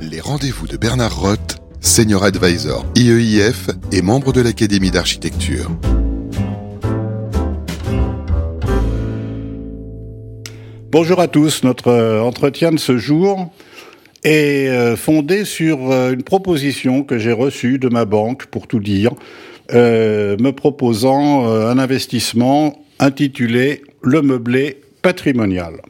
Les rendez-vous de Bernard Roth, Senior Advisor IEIF et membre de l'Académie d'architecture. Bonjour à tous, notre euh, entretien de ce jour est euh, fondé sur euh, une proposition que j'ai reçue de ma banque, pour tout dire, me proposant un investissement intitulé Le meublé patrimonial.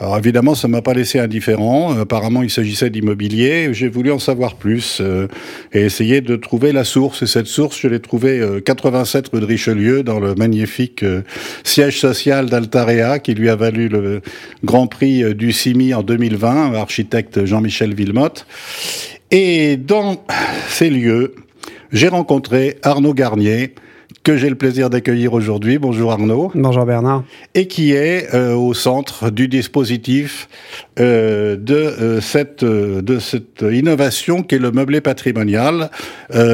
Alors évidemment, ça m'a pas laissé indifférent. Apparemment, il s'agissait d'immobilier. J'ai voulu en savoir plus euh, et essayer de trouver la source. Et cette source, je l'ai trouvée 87 euh, rue de Richelieu, dans le magnifique euh, siège social d'Altarea, qui lui a valu le Grand Prix du CIMI en 2020, architecte Jean-Michel Villemotte. Et dans ces lieux, j'ai rencontré Arnaud Garnier, que j'ai le plaisir d'accueillir aujourd'hui. Bonjour Arnaud. Bonjour Bernard. Et qui est euh, au centre du dispositif euh, de euh, cette de cette innovation qui est le meublé patrimonial,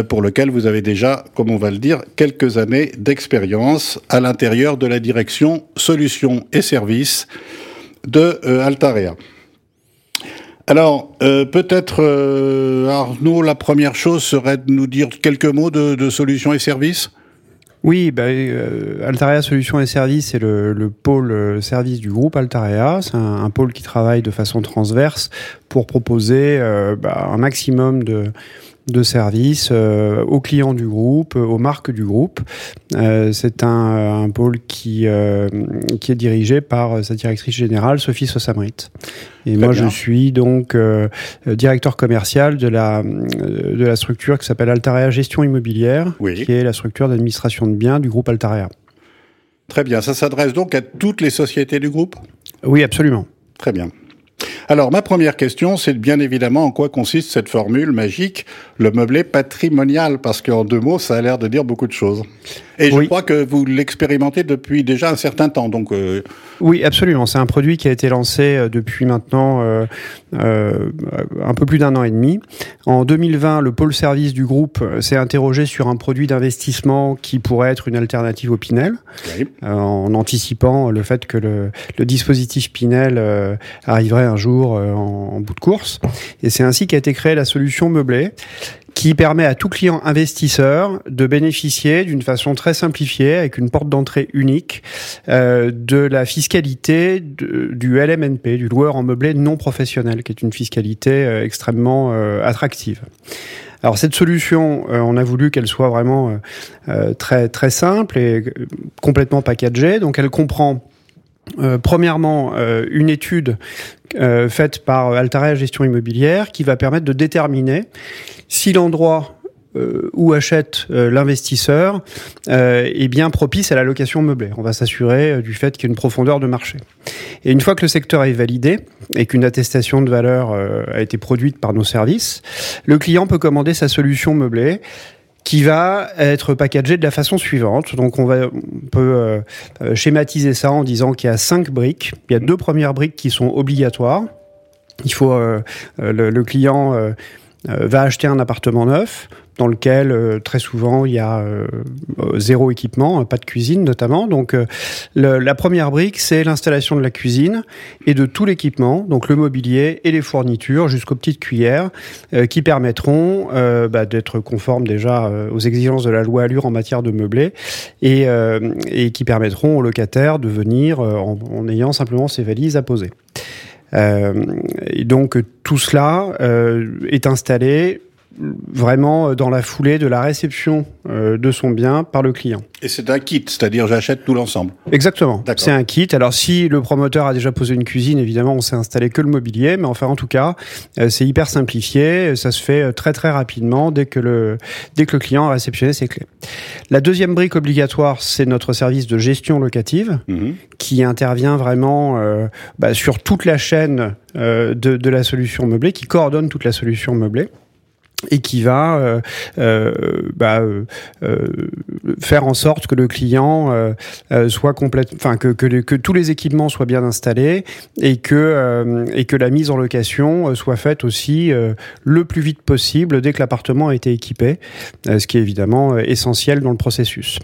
pour lequel vous avez déjà, comme on va le dire, quelques années d'expérience à l'intérieur de la direction solutions et services de Altarea. Alors, peut-être, Arnaud, la première chose serait de nous dire quelques mots de, de solutions et services? Oui, bah, euh, Altaria Solutions et Services est le, le pôle euh, service du groupe Altaria. C'est un, pôle qui travaille de façon transverse pour proposer euh, bah, un maximum de, de services euh, aux clients du groupe, aux marques du groupe. Euh, c'est un, un, pôle qui, euh, qui est dirigé par sa directrice générale, Sophie Sossamrit. Et moi, je suis donc directeur commercial de la, de la structure qui s'appelle Altarea Gestion Immobilière, qui est la structure d'administration de biens du groupe Altarea. Très bien. Ça s'adresse donc à toutes les sociétés du groupe? Oui, absolument. Très bien. Alors, ma première question, c'est bien évidemment en quoi consiste cette formule magique, le meublé patrimonial, parce qu'en deux mots, ça a l'air de dire beaucoup de choses. Et je crois que vous l'expérimentez depuis déjà un certain temps. Donc, euh, Oui, absolument. C'est un produit qui a été lancé euh, depuis maintenant euh, euh, un peu plus d'un an et demi. En 2020, le pôle service du groupe s'est interrogé sur un produit d'investissement qui pourrait être une alternative au Pinel, en anticipant le fait que le, le dispositif Pinel arriverait un jour en, en bout de course. Et c'est ainsi qu'a été créée la solution meublée qui permet à tout client investisseur de bénéficier d'une façon très simplifiée, avec une porte d'entrée unique, euh, de la fiscalité du LMNP, du loueur en meublé non professionnel, qui est une fiscalité euh, extrêmement euh, attractive. Alors cette solution, on a voulu qu'elle soit vraiment très très simple et complètement packagée. Donc elle comprend euh, premièrement, euh, une étude euh, faite par Altarea Gestion Immobilière qui va permettre de déterminer si l'endroit où achète l'investisseur est bien propice à la location meublée. On va s'assurer du fait qu'il y a une profondeur de marché. Et une fois que le secteur est validé et qu'une attestation de valeur a été produite par nos services, le client peut commander sa solution meublée qui va être packagé de la façon suivante. Donc on, va, on peut euh, schématiser ça en disant qu'il y a cinq briques. Il y a deux premières briques qui sont obligatoires. Il faut euh, le, le, client euh, va acheter un appartement neuf dans lequel euh, très souvent il y a euh, euh, zéro équipement, pas de cuisine notamment. Donc la première brique, c'est l'installation de la cuisine et de tout l'équipement, donc le mobilier et les fournitures jusqu'aux petites cuillères, qui permettront bah, d'être conformes déjà aux exigences de la loi Allure en matière de meublé et, et qui permettront aux locataires de venir en, en ayant simplement ses valises à poser. Euh, donc tout cela euh, est installé vraiment dans la foulée de la réception euh, de son bien par le client. Et c'est un kit, c'est-à-dire j'achète tout l'ensemble. Exactement. C'est un kit. Alors si le promoteur a déjà posé une cuisine, évidemment, on s'est installé que le mobilier, mais enfin en tout cas, euh, c'est hyper simplifié. Ça se fait euh, très très rapidement dès que le dès que le client a réceptionné ses clés. La deuxième brique obligatoire, c'est notre service de gestion locative mhm. qui intervient vraiment euh, bah, sur toute la chaîne de, de la solution meublée, qui coordonne toute la solution meublée et qui va euh, euh, bah, euh, faire en sorte que le client soit complète, enfin que, que, que, tous les équipements soient bien installés et que et que la mise en location soit faite aussi le plus vite possible dès que l'appartement a été équipé, ce qui est évidemment essentiel dans le processus.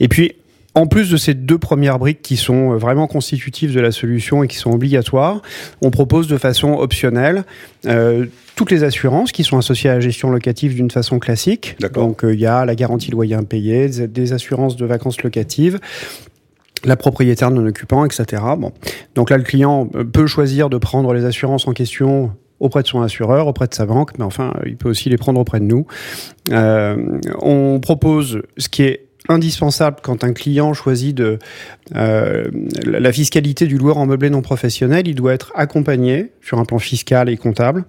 Et puis en plus de ces deux premières briques qui sont euh, vraiment constitutives de la solution et qui sont obligatoires, on propose de façon optionnelle euh, toutes les assurances qui sont associées à la gestion locative d'une façon classique. Donc euh, il y a la garantie loyer impayé, des assurances de vacances locatives la propriétaire non occupant, etc. Bon. Donc là, le client peut choisir de prendre les assurances en question auprès de son assureur, auprès de sa banque, mais enfin, il peut aussi les prendre auprès de nous. Euh, on propose ce qui est indispensable quand un client choisit de euh, la fiscalité du loueur en meublé non professionnel, il doit être accompagné sur un plan fiscal et comptable.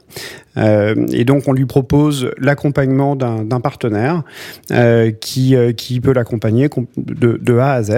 Euh, et donc on lui propose l'accompagnement d'un partenaire euh, qui, peut l'accompagner de, A à Z.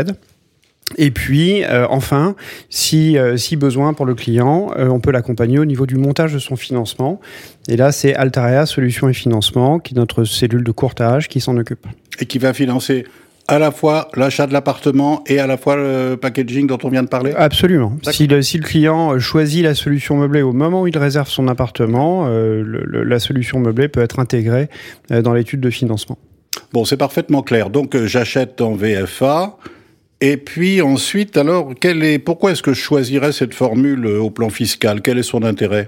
Et puis, enfin, si, besoin pour le client, on peut l'accompagner au niveau du montage de son financement. Et là, c'est Altaria Solutions et Financement, qui est notre cellule de courtage, qui s'en occupe. Et qui va financer à la fois l'achat de l'appartement et à la fois le packaging dont on vient de parler Absolument. Si le, si le, client choisit la solution meublée au moment où il réserve son appartement, la solution meublée peut être intégrée dans l'étude de financement. Bon, c'est parfaitement clair. Donc, j'achète en VFA. Et puis ensuite, alors, quel est, pourquoi est-ce que je choisirais cette formule euh, au plan fiscal? Quel est son intérêt?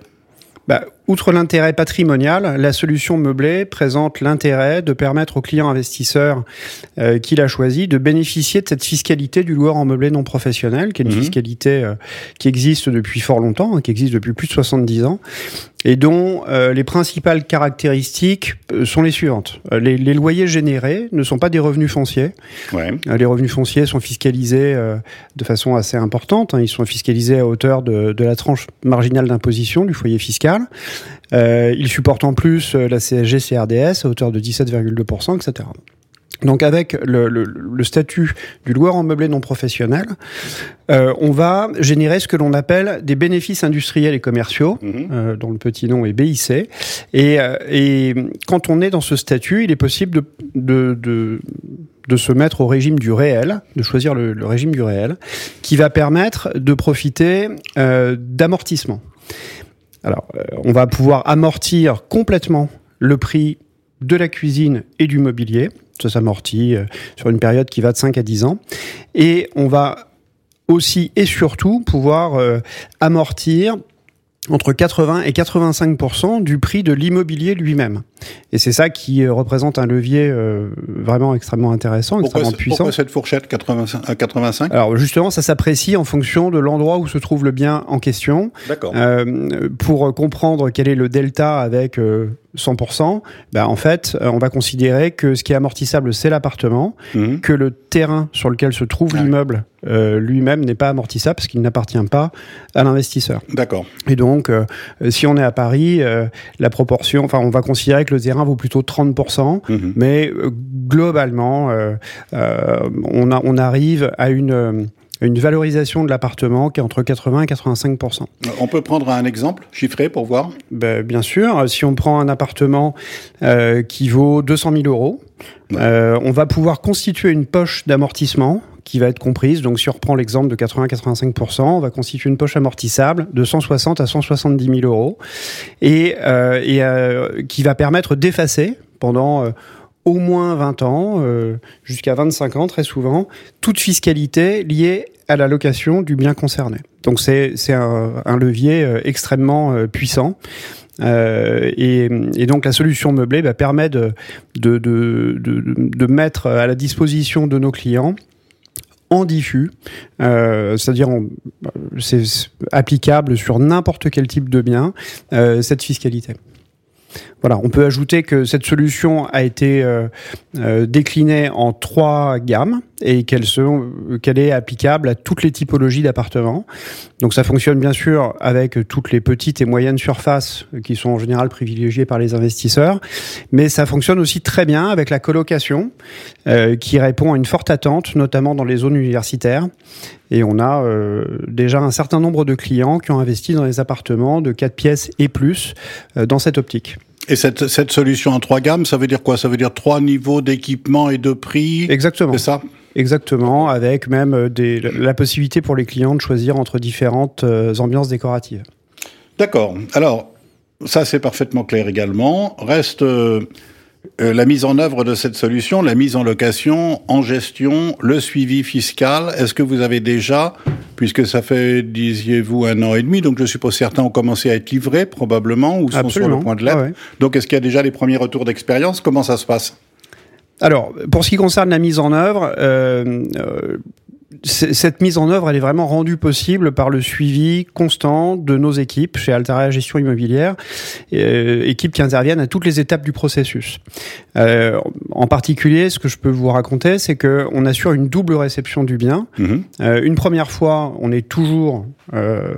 Bah, outre l'intérêt patrimonial, la solution meublée présente l'intérêt de permettre au client investisseur euh, qu'il a choisi de bénéficier de cette fiscalité du loueur en meublé non professionnel, qui est une mhm. fiscalité euh, qui existe depuis fort longtemps, hein, qui existe depuis plus de 70 ans, et dont euh, les principales caractéristiques euh, sont les suivantes. Les, les, loyers générés ne sont pas des revenus fonciers. Ouais. les revenus fonciers sont fiscalisés de façon assez importante. Hein. Ils sont fiscalisés à hauteur de, de la tranche marginale d'imposition du foyer fiscal. Ils supportent en plus la CSG CRDS à hauteur de 17,2%, etc. Donc avec le, le, le, statut du loueur en meublé non professionnel, euh, on va générer ce que l'on appelle des bénéfices industriels et commerciaux, mhm. euh, dont le petit nom est BIC. Et, euh, et, quand on est dans ce statut, il est possible de, de, de, de se mettre au régime du réel, de choisir le, le régime du réel, qui va permettre de profiter euh, d'amortissement. Alors, euh, on va pouvoir amortir complètement le prix de la cuisine et du mobilier ça s'amortit euh, sur une période qui va de 5 à 10 ans. Et on va aussi et surtout pouvoir euh, amortir entre 80 et 85% du prix de l'immobilier lui-même. Et c'est ça qui euh, représente un levier vraiment extrêmement intéressant, extrêmement puissant. Pourquoi cette fourchette 85 à 85 Alors justement, ça s'apprécie en fonction de l'endroit où se trouve le bien en question. D'accord. pour comprendre quel est le delta avec 100%, ben en fait, euh, on va considérer que ce qui est amortissable, c'est l'appartement, mhm. que le terrain sur lequel se trouve l'immeuble euh, lui-même n'est pas amortissable parce qu'il n'appartient pas à l'investisseur. D'accord. Et donc, euh, si on est à Paris, la proportion, enfin, on va considérer que le terrain vaut plutôt 30%, mhm. mais globalement, on, a, on arrive à une une valorisation de l'appartement qui est entre 80 et 85 On peut prendre un exemple chiffré pour voir? Ben, Bien sûr. Si on prend un appartement euh, qui vaut 200 000 euros, euh, on va pouvoir constituer une poche d'amortissement qui va être comprise. Donc, si on reprend l'exemple de 80-85%, on va constituer une poche amortissable de 160 à 170 000 euros et, euh, et euh, qui va permettre d'effacer pendant euh, au moins 20 ans, euh, jusqu'à 25 ans très souvent, toute fiscalité liée à la location du bien concerné. Donc c'est un, levier euh, extrêmement euh, puissant. Et, donc la solution meublée bah, permet de, mettre à la disposition de nos clients en diffus, c'est-à-dire c'est applicable sur n'importe quel type de bien, cette fiscalité. Voilà, on peut ajouter que cette solution a été euh, euh, déclinée en trois gammes et qu'elle est applicable à toutes les typologies d'appartements. Donc ça fonctionne bien sûr avec toutes les petites et moyennes surfaces qui sont en général privilégiées par les investisseurs, mais ça fonctionne aussi très bien avec la colocation euh, qui répond à une forte attente, notamment dans les zones universitaires. Et on a euh, déjà un certain nombre de clients qui ont investi dans les appartements de 4 pièces et plus euh, dans cette optique. Et cette, cette solution en trois gammes, ça veut dire quoi? Ça veut dire trois niveaux d'équipement et de prix? Exactement. C'est ça? Exactement, avec même euh, des, la possibilité pour les clients de choisir entre différentes ambiances décoratives. D'accord. Alors, ça c'est parfaitement clair également. Reste euh, la mise en œuvre de cette solution, la mise en location, en gestion, le suivi fiscal, est-ce que vous avez déjà, puisque ça fait, disiez-vous, un an et demi, donc je suppose certains ont commencé à être livrés probablement ou sont sur le point de l'être. Donc est-ce qu'il y a déjà les premiers retours d'expérience? Comment ça se passe? Alors, pour ce qui concerne la mise en œuvre, euh, euh, cette mise en œuvre, elle est vraiment rendue possible par le suivi constant de nos équipes chez Altera Gestion Immobilière, euh, équipes qui interviennent à toutes les étapes du processus. Euh, en particulier, ce que je peux vous raconter, c'est que on assure une double réception du bien. Mhm. Euh, une première fois, on est toujours euh,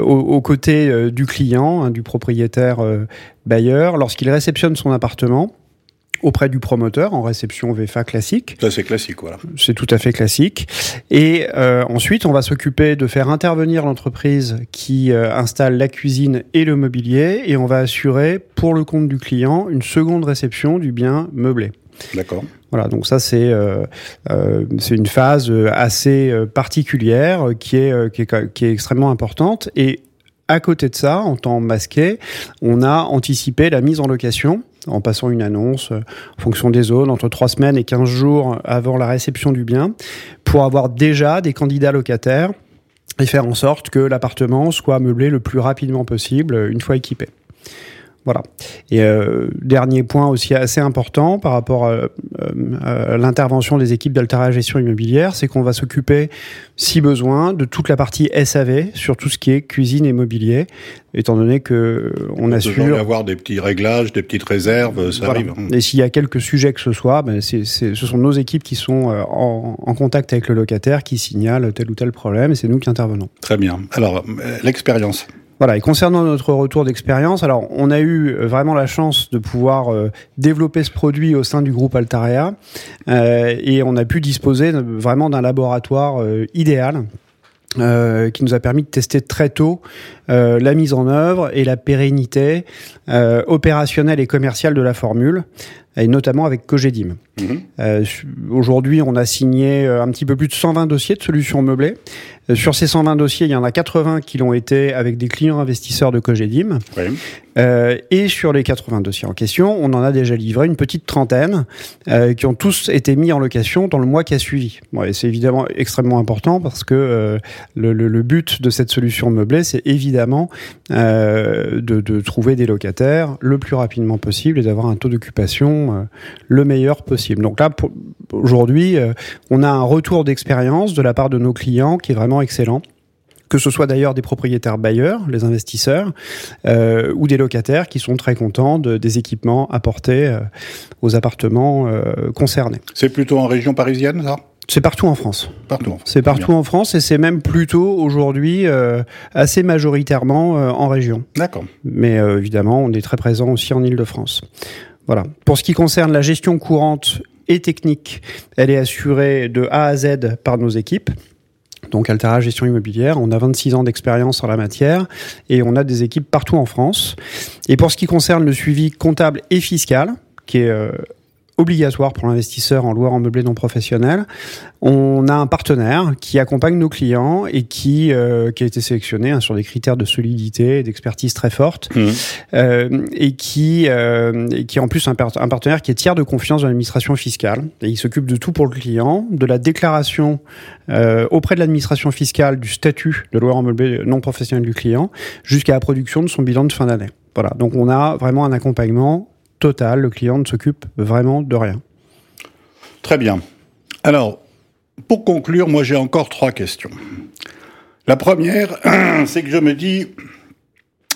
aux, côtés du client, hein, du propriétaire bailleur, lorsqu'il réceptionne son appartement auprès du promoteur en réception VFA classique. Ça c'est classique, voilà. C'est tout à fait classique. Et euh, ensuite, on va s'occuper de faire intervenir l'entreprise qui euh, installe la cuisine et le mobilier, et on va assurer pour le compte du client une seconde réception du bien meublé. D'accord. Voilà, donc ça c'est euh, euh c'est une phase assez particulière qui est, qui est qui est extrêmement importante et à côté de ça, en temps masqué, on a anticipé la mise en location en passant une annonce euh, en fonction des zones entre 3 semaines et 15 jours avant la réception du bien pour avoir déjà des candidats locataires et faire en sorte que l'appartement soit meublé le plus rapidement possible une fois équipé. Voilà. Et euh, dernier point aussi assez important par rapport à, euh, l'intervention des équipes d'Altera Gestion Immobilière, c'est qu'on va s'occuper, si besoin, de toute la partie SAV sur tout ce qui est cuisine et mobilier, étant donné que on assure. y avoir des petits réglages, des petites réserves, ça arrive. Et s'il y a quelques sujets que ce soit, ben ce sont nos équipes qui sont euh, en, en, contact avec le locataire, qui signalent tel ou tel problème, et c'est nous qui intervenons. Très bien. Alors l'expérience. Voilà, et concernant notre retour d'expérience, alors on a eu euh, vraiment la chance de pouvoir euh, développer ce produit au sein du groupe Altarea euh, et on a pu disposer vraiment d'un laboratoire idéal qui nous a permis de tester très tôt la mise en œuvre et la pérennité opérationnelle et commerciale de la formule, et notamment avec Cogedim. Mhm. Aujourd'hui, on a signé un petit peu plus de 120 dossiers de solutions meublées. Euh, sur ces 120 dossiers, il y en a 80 qui l'ont été avec des clients investisseurs de Cogedim. Euh, et sur les 80 dossiers en question, on en a déjà livré une petite trentaine euh, qui ont tous été mis en location dans le mois qui a suivi. Bon, et c'est évidemment extrêmement important parce que euh, le, le, le, but de cette solution meublée, c'est évidemment euh, de, de, trouver des locataires le plus rapidement possible et d'avoir un taux d'occupation euh, le meilleur possible. Donc là, aujourd'hui, on a un retour d'expérience de la part de nos clients qui est vraiment excellent que ce soit d'ailleurs des propriétaires bailleurs, les investisseurs, euh, ou des locataires qui sont très contents de, des équipements apportés euh, aux appartements euh, concernés. C'est plutôt en région parisienne, ça? C'est partout en France. Partout. C'est partout en France et c'est même plutôt aujourd'hui euh, assez majoritairement euh, en région. D'accord. Mais euh, évidemment, on est très présent aussi en Île-de-France. Voilà. Pour ce qui concerne la gestion courante et technique, elle est assurée de A à Z par nos équipes donc Altera Gestion Immobilière. On a 26 ans d'expérience en la matière et on a des équipes partout en France. Et pour ce qui concerne le suivi comptable et fiscal, qui est euh, obligatoire pour l'investisseur en loueur en meublé non professionnel. On a un partenaire qui accompagne nos clients et qui, euh, qui a été sélectionné hein, sur des critères de solidité et d'expertise très fortes mmh. euh, et qui, euh, et qui est en plus un, partenaire qui est tiers de confiance de l'administration fiscale. Et il s'occupe de tout pour le client, de la déclaration euh, auprès de l'administration fiscale du statut de loueur en meublé non professionnel du client jusqu'à la production de son bilan de fin d'année. Voilà, donc on a vraiment un accompagnement total. Le client ne s'occupe vraiment de rien. Très bien. Alors, pour conclure, moi j'ai encore trois questions. La première, c'est que je me dis,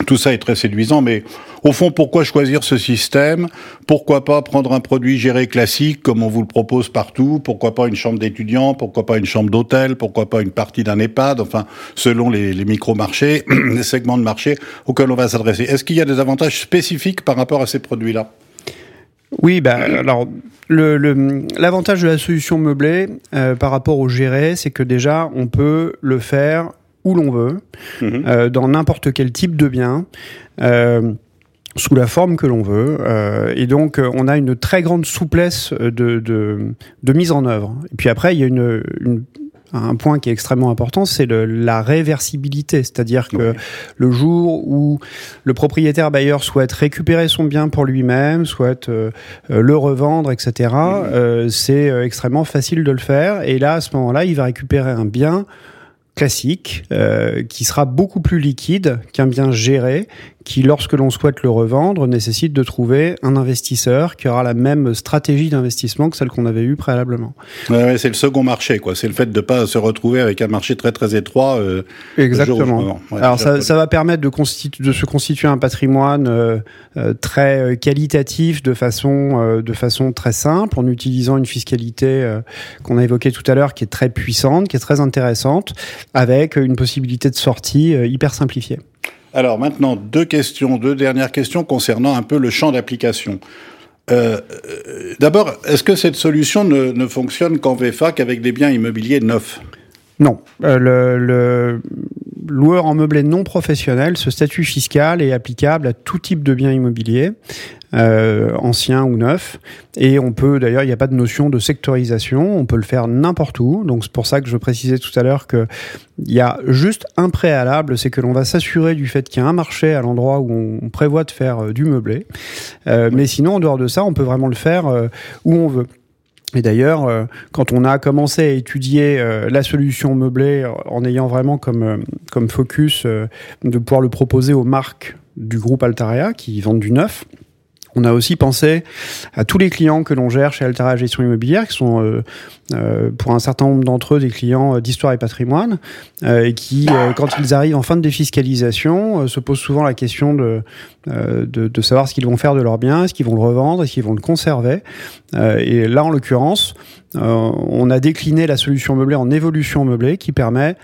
tout ça est très séduisant, mais au fond, pourquoi choisir ce système? Pourquoi pas prendre un produit géré classique comme on vous le propose partout? Pourquoi pas une chambre d'étudiant Pourquoi pas une chambre d'hôtel? Pourquoi pas une partie d'un EHPAD? Enfin, selon les, les micro-marchés, les segments de marché auxquels on va s'adresser. Est-ce qu'il y a des avantages spécifiques par rapport à ces produits-là? Oui, bah, alors l'avantage de la solution meublée euh, par rapport au géré, c'est que déjà on peut le faire où l'on veut, mhm. euh, dans n'importe quel type de bien. Euh, sous la forme que l'on veut. Euh, et donc, on a une très grande souplesse de, de, de, mise en œuvre. Et puis après, il y a une, une un point qui est extrêmement important, c'est la réversibilité, c'est-à-dire que le jour où le propriétaire bailleur souhaite récupérer son bien pour lui-même, souhaite euh, le revendre, etc., euh, c'est extrêmement facile de le faire. Et là, à ce moment-là, il va récupérer un bien classique qui sera beaucoup plus liquide qu'un bien géré qui, lorsque l'on souhaite le revendre, nécessite de trouver un investisseur qui aura la même stratégie d'investissement que celle qu'on avait eue préalablement. Ouais, c'est le second marché, quoi. C'est le fait de ne pas se retrouver avec un marché très très étroit. Euh, Exactement. Alors ça, ça, va permettre de, de se constituer un patrimoine euh, euh très euh, qualitatif de façon, euh, de façon très simple, en utilisant une fiscalité qu'on a évoquée tout à l'heure, qui est très puissante, qui est très intéressante, avec une possibilité de sortie hyper simplifiée. Alors maintenant, deux questions, deux dernières questions concernant un peu le champ d'application. Euh, euh, d'abord, est-ce que cette solution ne, fonctionne qu'en VFA qu'avec des biens immobiliers neufs? Non. Euh, le, loueur en meublé non professionnel, ce statut fiscal est applicable à tout type de biens immobiliers euh, ancien ou neuf. Et on peut, d'ailleurs, il n'y a pas de notion de sectorisation, on peut le faire n'importe où. Donc c'est pour ça que je précisais tout à l'heure que il y a juste un préalable, c'est que l'on va s'assurer du fait qu'il y a un marché à l'endroit où on prévoit de faire euh, du meublé. Euh, Mais sinon, en dehors de ça, on peut vraiment le faire euh, où on veut. Et d'ailleurs, euh, quand on a commencé à étudier la solution meublée en ayant vraiment comme, comme focus de pouvoir le proposer aux marques du groupe Altaria qui vendent du neuf, on a aussi pensé à tous les clients que l'on gère chez Altera Gestion Immobilière, qui sont euh, euh, pour un certain nombre d'entre eux des clients euh, d'histoire et patrimoine, et qui, quand ils arrivent en fin de défiscalisation, se posent souvent la question de, de, savoir ce qu'ils vont faire de leurs biens, est-ce qu'ils vont le revendre, est-ce qu'ils vont le conserver. et là, en l'occurrence, on a décliné la solution meublée en évolution meublée qui permet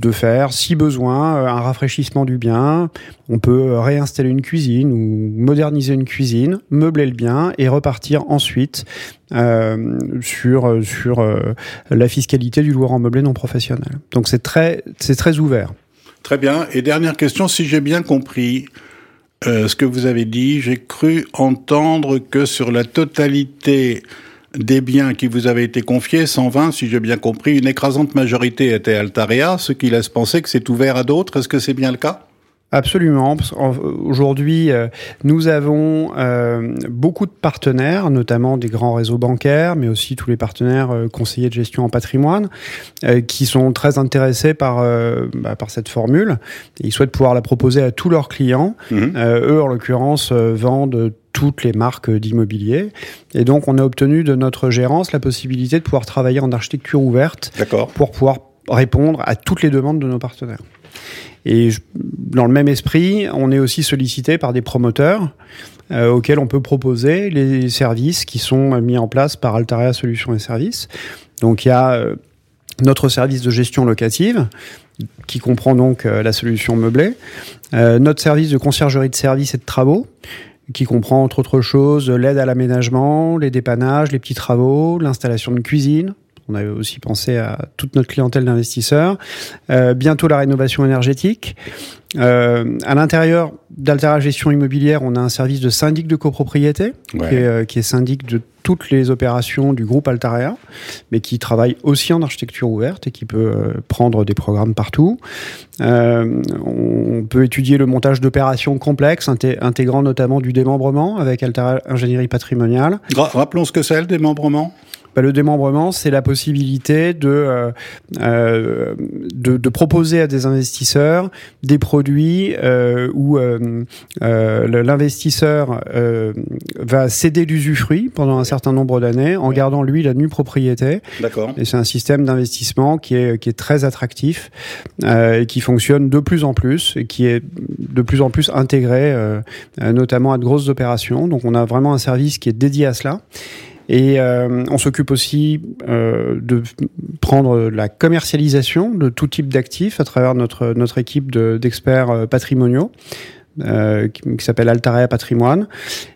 de faire, si besoin, euh, un rafraîchissement du bien. On peut réinstaller une cuisine ou moderniser une cuisine, meubler le bien et repartir ensuite euh, sur sur euh, la fiscalité du loueur en meublé non professionnel. Donc c'est très c'est très ouvert. Très bien. Et dernière question, si j'ai bien compris ce que vous avez dit, j'ai cru entendre que sur la totalité des biens qui vous avaient été confiés, 120 si j'ai bien compris, une écrasante majorité était Altaria, ce qui laisse penser que c'est ouvert à d'autres. Est-ce que c'est bien le cas? Absolument. Aujourd'hui, euh, nous avons euh, beaucoup de partenaires, notamment des grands réseaux bancaires, mais aussi tous les partenaires euh, conseillers de gestion en patrimoine, qui sont très intéressés par bah, par cette formule. ils souhaitent pouvoir la proposer à tous leurs clients. Mmh. eux, en l'occurrence, vendent toutes les marques d'immobilier. Et donc, on a obtenu de notre gérance la possibilité de pouvoir travailler en architecture ouverte pour pouvoir répondre à toutes les demandes de nos partenaires. Et dans le même esprit, on est aussi sollicité par des promoteurs euh, auxquels on peut proposer les services qui sont mis en place par Altaria Solutions et Services. Donc il y a euh, notre service de gestion locative qui comprend donc euh, la solution meublée, notre service de conciergerie de services et de travaux qui comprend entre autres choses l'aide à l'aménagement, les dépannages, les petits travaux, l'installation de cuisine. On avait aussi pensé à toute notre clientèle d'investisseurs. Euh, bientôt la rénovation énergétique. Euh, à l'intérieur d'Altera Gestion Immobilière, on a un service de syndic de copropriété, qui, est, euh, qui, est, syndic de toutes les opérations du groupe Altarea, mais qui travaille aussi en architecture ouverte et qui peut euh, prendre des programmes partout. Euh, on peut étudier le montage d'opérations complexes, intégrant notamment du démembrement avec Altera Ingénierie Patrimoniale. Rappelons ce que c'est le démembrement? Bah, le démembrement, c'est la possibilité de, euh, euh, de, de, proposer à des investisseurs des produits euh, où l'investisseur va céder l'usufruit pendant un certain nombre d'années en gardant lui la nue propriété. D'accord. Et c'est un système d'investissement qui est, qui est très attractif et qui fonctionne de plus en plus et qui est de plus en plus intégré, notamment à de grosses opérations. Donc on a vraiment un service qui est dédié à cela. Et euh, on s'occupe aussi euh, de prendre la commercialisation de tout type d'actifs à travers notre, notre équipe d'experts euh, patrimoniaux. Euh, qui, s'appelle Altarea Patrimoine.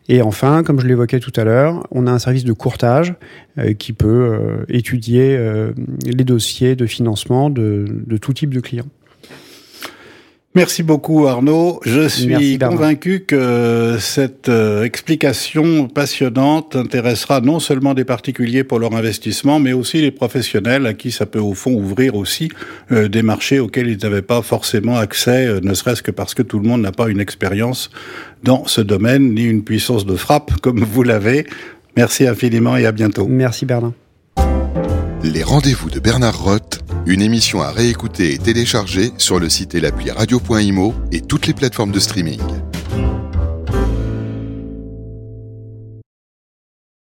Et enfin, comme je l'évoquais tout à l'heure, on a un service de courtage euh, qui peut euh, étudier les dossiers de financement de, de tout type de clients. Merci beaucoup Arnaud. Je suis convaincu que cette euh, explication passionnante intéressera non seulement des particuliers pour leur investissement, mais aussi les professionnels à qui ça peut au fond ouvrir aussi euh, des marchés auxquels ils n'avaient pas forcément accès, euh, ne serait-ce que parce que tout le monde n'a pas une expérience dans ce domaine, ni une puissance de frappe comme vous l'avez. Merci infiniment et à bientôt. Merci Bernard. Les rendez-vous de Bernard Roth, une émission à réécouter et télécharger sur le site et l'appli radio.imo et toutes les plateformes de streaming.